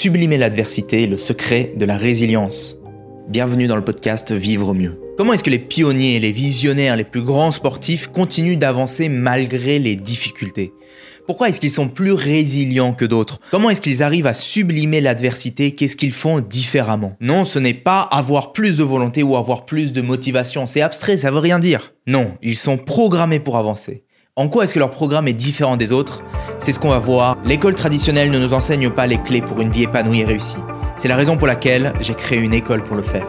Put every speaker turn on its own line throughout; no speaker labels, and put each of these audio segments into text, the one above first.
Sublimer l'adversité, le secret de la résilience. Bienvenue dans le podcast Vivre mieux. Comment est-ce que les pionniers, les visionnaires, les plus grands sportifs continuent d'avancer malgré les difficultés? Pourquoi est-ce qu'ils sont plus résilients que d'autres? Comment est-ce qu'ils arrivent à sublimer l'adversité? Qu'est-ce qu'ils font différemment? Non, ce n'est pas avoir plus de volonté ou avoir plus de motivation. C'est abstrait, ça veut rien dire. Non, ils sont programmés pour avancer. En quoi est-ce que leur programme est différent des autres C'est ce qu'on va voir. L'école traditionnelle ne nous enseigne pas les clés pour une vie épanouie et réussie. C'est la raison pour laquelle j'ai créé une école pour le faire.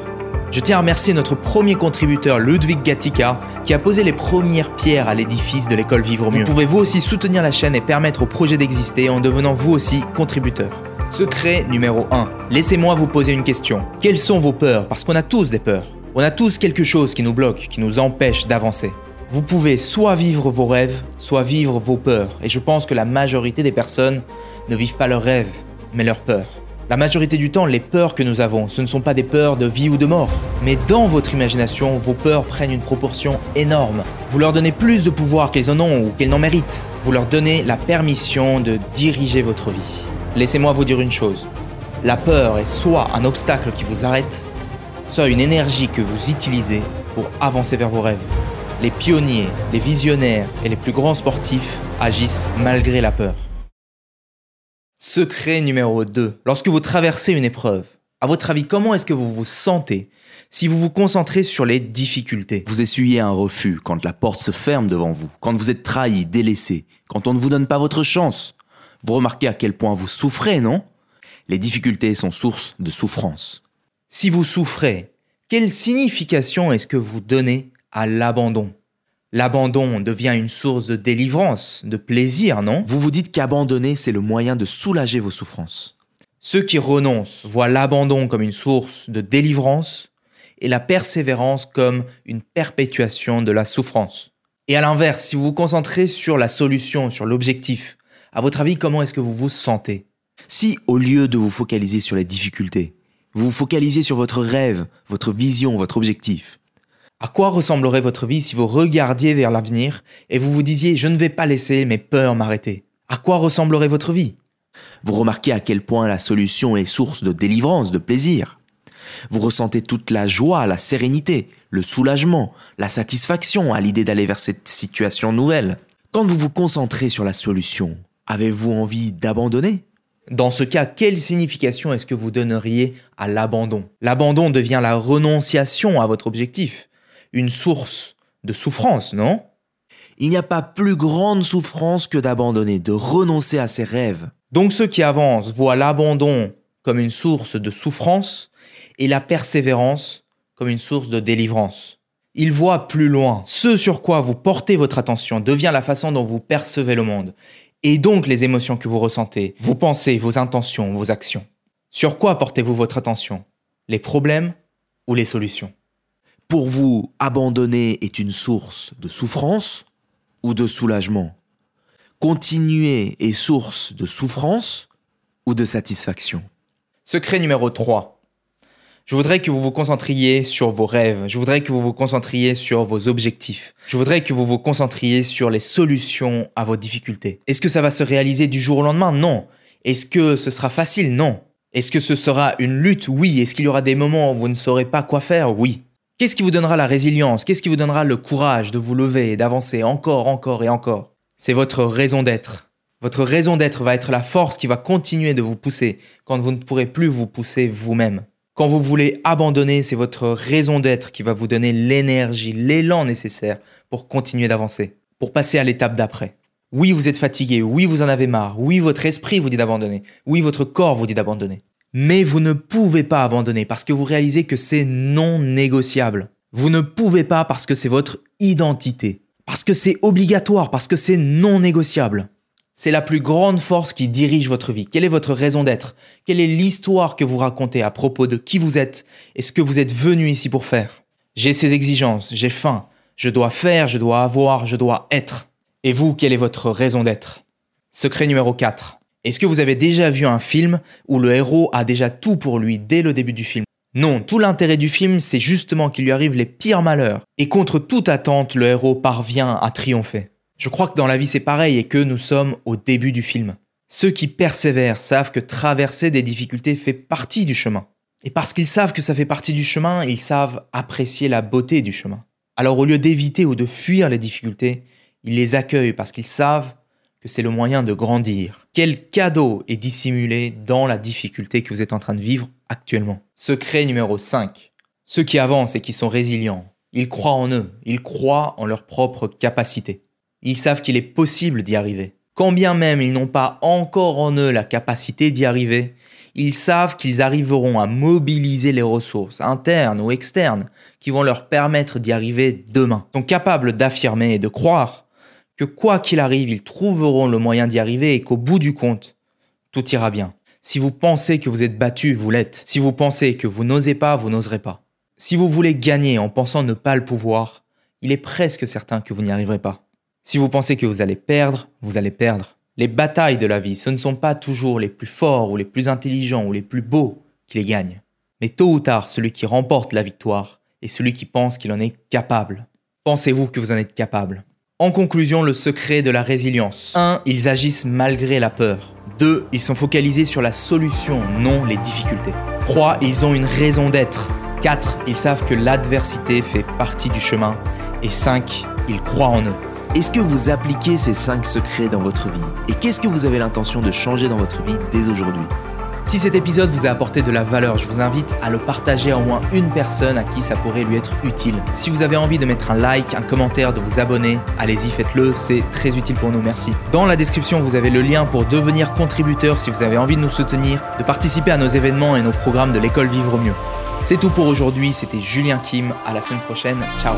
Je tiens à remercier notre premier contributeur Ludwig Gatica qui a posé les premières pierres à l'édifice de l'école Vivre Mieux. Vous pouvez vous aussi soutenir la chaîne et permettre au projet d'exister en devenant vous aussi contributeur. Secret numéro 1. Laissez-moi vous poser une question. Quelles sont vos peurs? Parce qu'on a tous des peurs. On a tous quelque chose qui nous bloque, qui nous empêche d'avancer. Vous pouvez soit vivre vos rêves, soit vivre vos peurs. Et je pense que la majorité des personnes ne vivent pas leurs rêves, mais leurs peurs. La majorité du temps, les peurs que nous avons, ce ne sont pas des peurs de vie ou de mort. Mais dans votre imagination, vos peurs prennent une proportion énorme. Vous leur donnez plus de pouvoir qu'elles en ont ou qu'elles n'en méritent. Vous leur donnez la permission de diriger votre vie. Laissez-moi vous dire une chose. La peur est soit un obstacle qui vous arrête, soit une énergie que vous utilisez pour avancer vers vos rêves les pionniers, les visionnaires et les plus grands sportifs agissent malgré la peur. Secret numéro 2. Lorsque vous traversez une épreuve, à votre avis, comment est-ce que vous vous sentez si vous vous concentrez sur les difficultés?
Vous essuyez un refus quand la porte se ferme devant vous, quand vous êtes trahi, délaissé, quand on ne vous donne pas votre chance. Vous remarquez à quel point vous souffrez, non? Les difficultés sont source de souffrance.
Si vous souffrez, quelle signification est-ce que vous donnez à l'abandon. L'abandon devient une source de délivrance, de plaisir, non?
Vous vous dites qu'abandonner, c'est le moyen de soulager vos souffrances.
Ceux qui renoncent voient l'abandon comme une source de délivrance et la persévérance comme une perpétuation de la souffrance. Et à l'inverse, si vous vous concentrez sur la solution, sur l'objectif, à votre avis, comment est-ce que vous vous sentez?
Si, au lieu de vous focaliser sur les difficultés, vous vous focalisez sur votre rêve, votre vision, votre objectif,
à quoi ressemblerait votre vie si vous regardiez vers l'avenir et vous vous disiez je ne vais pas laisser mes peurs m'arrêter? À quoi ressemblerait votre vie?
Vous remarquez à quel point la solution est source de délivrance, de plaisir. Vous ressentez toute la joie, la sérénité, le soulagement, la satisfaction à l'idée d'aller vers cette situation nouvelle. Quand vous vous concentrez sur la solution, avez-vous envie d'abandonner?
Dans ce cas, quelle signification est-ce que vous donneriez à l'abandon? L'abandon devient la renonciation à votre objectif une source de souffrance, non?
Il n'y a pas plus grande souffrance que d'abandonner, de renoncer à ses rêves.
Donc ceux qui avancent voient l'abandon comme une source de souffrance et la persévérance comme une source de délivrance. Ils voient plus loin. Ce sur quoi vous portez votre attention devient la façon dont vous percevez le monde, et donc les émotions que vous ressentez, vos pensées, vos intentions, vos actions. Sur quoi portez-vous votre attention? Les problèmes ou les solutions?
Pour vous, abandonner est une source de souffrance ou de soulagement? Continuer est source de souffrance ou de satisfaction?
Secret numéro 3. Je voudrais que vous vous concentriez sur vos rêves. Je voudrais que vous vous concentriez sur vos objectifs. Je voudrais que vous vous concentriez sur les solutions à vos difficultés. Est-ce que ça va se réaliser du jour au lendemain? Non. Est-ce que ce sera facile? Non. Est-ce que ce sera une lutte? Oui. Est-ce qu'il y aura des moments où vous ne saurez pas quoi faire? Oui. Qu'est-ce qui vous donnera la résilience? Qu'est-ce qui vous donnera le courage de vous lever et d'avancer encore, encore et encore? C'est votre raison d'être. Votre raison d'être va être la force qui va continuer de vous pousser quand vous ne pourrez plus vous pousser vous-même. Quand vous voulez abandonner, c'est votre raison d'être qui va vous donner l'énergie, l'élan nécessaire pour continuer d'avancer, pour passer à l'étape d'après. Oui, vous êtes fatigué, oui, vous en avez marre, oui, votre esprit vous dit d'abandonner, oui, votre corps vous dit d'abandonner. Mais vous ne pouvez pas abandonner parce que vous réalisez que c'est non négociable. Vous ne pouvez pas parce que c'est votre identité. Parce que c'est obligatoire, parce que c'est non négociable. C'est la plus grande force qui dirige votre vie. Quelle est votre raison d'être? Quelle est l'histoire que vous racontez à propos de qui vous êtes et ce que vous êtes venu ici pour faire? J'ai ces exigences, j'ai faim, je dois faire, je dois avoir, je dois être. Et vous, quelle est votre raison d'être? Secret numéro 4. Est-ce que vous avez déjà vu un film où le héros a déjà tout pour lui dès le début du film? Non, tout l'intérêt du film, c'est justement qu'il lui arrive les pires malheurs. Et contre toute attente, le héros parvient à triompher. Je crois que dans la vie c'est pareil et que nous sommes au début du film. Ceux qui persévèrent savent que traverser des difficultés fait partie du chemin. Et parce qu'ils savent que ça fait partie du chemin, ils savent apprécier la beauté du chemin. Alors au lieu d'éviter ou de fuir les difficultés, ils les accueillent parce qu'ils savent que c'est le moyen de grandir. Quel cadeau est dissimulé dans la difficulté que vous êtes en train de vivre actuellement? Secret numéro 5. Ceux qui avancent et qui sont résilients, ils croient en eux, ils croient en leur propre capacité. Ils savent qu'il est possible d'y arriver. Quand bien même ils n'ont pas encore en eux la capacité d'y arriver, ils savent qu'ils arriveront à mobiliser les ressources internes ou externes qui vont leur permettre d'y arriver demain. Ils sont capables d'affirmer et de croire que quoi qu'il arrive, ils trouveront le moyen d'y arriver et qu'au bout du compte, tout ira bien. Si vous pensez que vous êtes battu, vous l'êtes. Si vous pensez que vous n'osez pas, vous n'oserez pas. Si vous voulez gagner en pensant ne pas le pouvoir, il est presque certain que vous n'y arriverez pas. Si vous pensez que vous allez perdre, vous allez perdre. Les batailles de la vie, ce ne sont pas toujours les plus forts ou les plus intelligents ou les plus beaux qui les gagnent. Mais tôt ou tard, celui qui remporte la victoire est celui qui pense qu'il en est capable. Pensez-vous que vous en êtes capable? En conclusion, le secret de la résilience. 1. Ils agissent malgré la peur. 2. Ils sont focalisés sur la solution, non les difficultés. 3. Ils ont une raison d'être. 4. Ils savent que l'adversité fait partie du chemin. Et 5. Ils croient en eux.
Est-ce que vous appliquez ces 5 secrets dans votre vie? Et qu'est-ce que vous avez l'intention de changer dans votre vie dès aujourd'hui?
Si cet épisode vous a apporté de la valeur, je vous invite à le partager à au moins une personne à qui ça pourrait lui être utile. Si vous avez envie de mettre un like, un commentaire, de vous abonner, allez-y, faites-le, c'est très utile pour nous, merci. Dans la description, vous avez le lien pour devenir contributeur si vous avez envie de nous soutenir, de participer à nos événements et nos programmes de l'école Vivre mieux. C'est tout pour aujourd'hui, c'était Julien Kim, à la semaine prochaine, ciao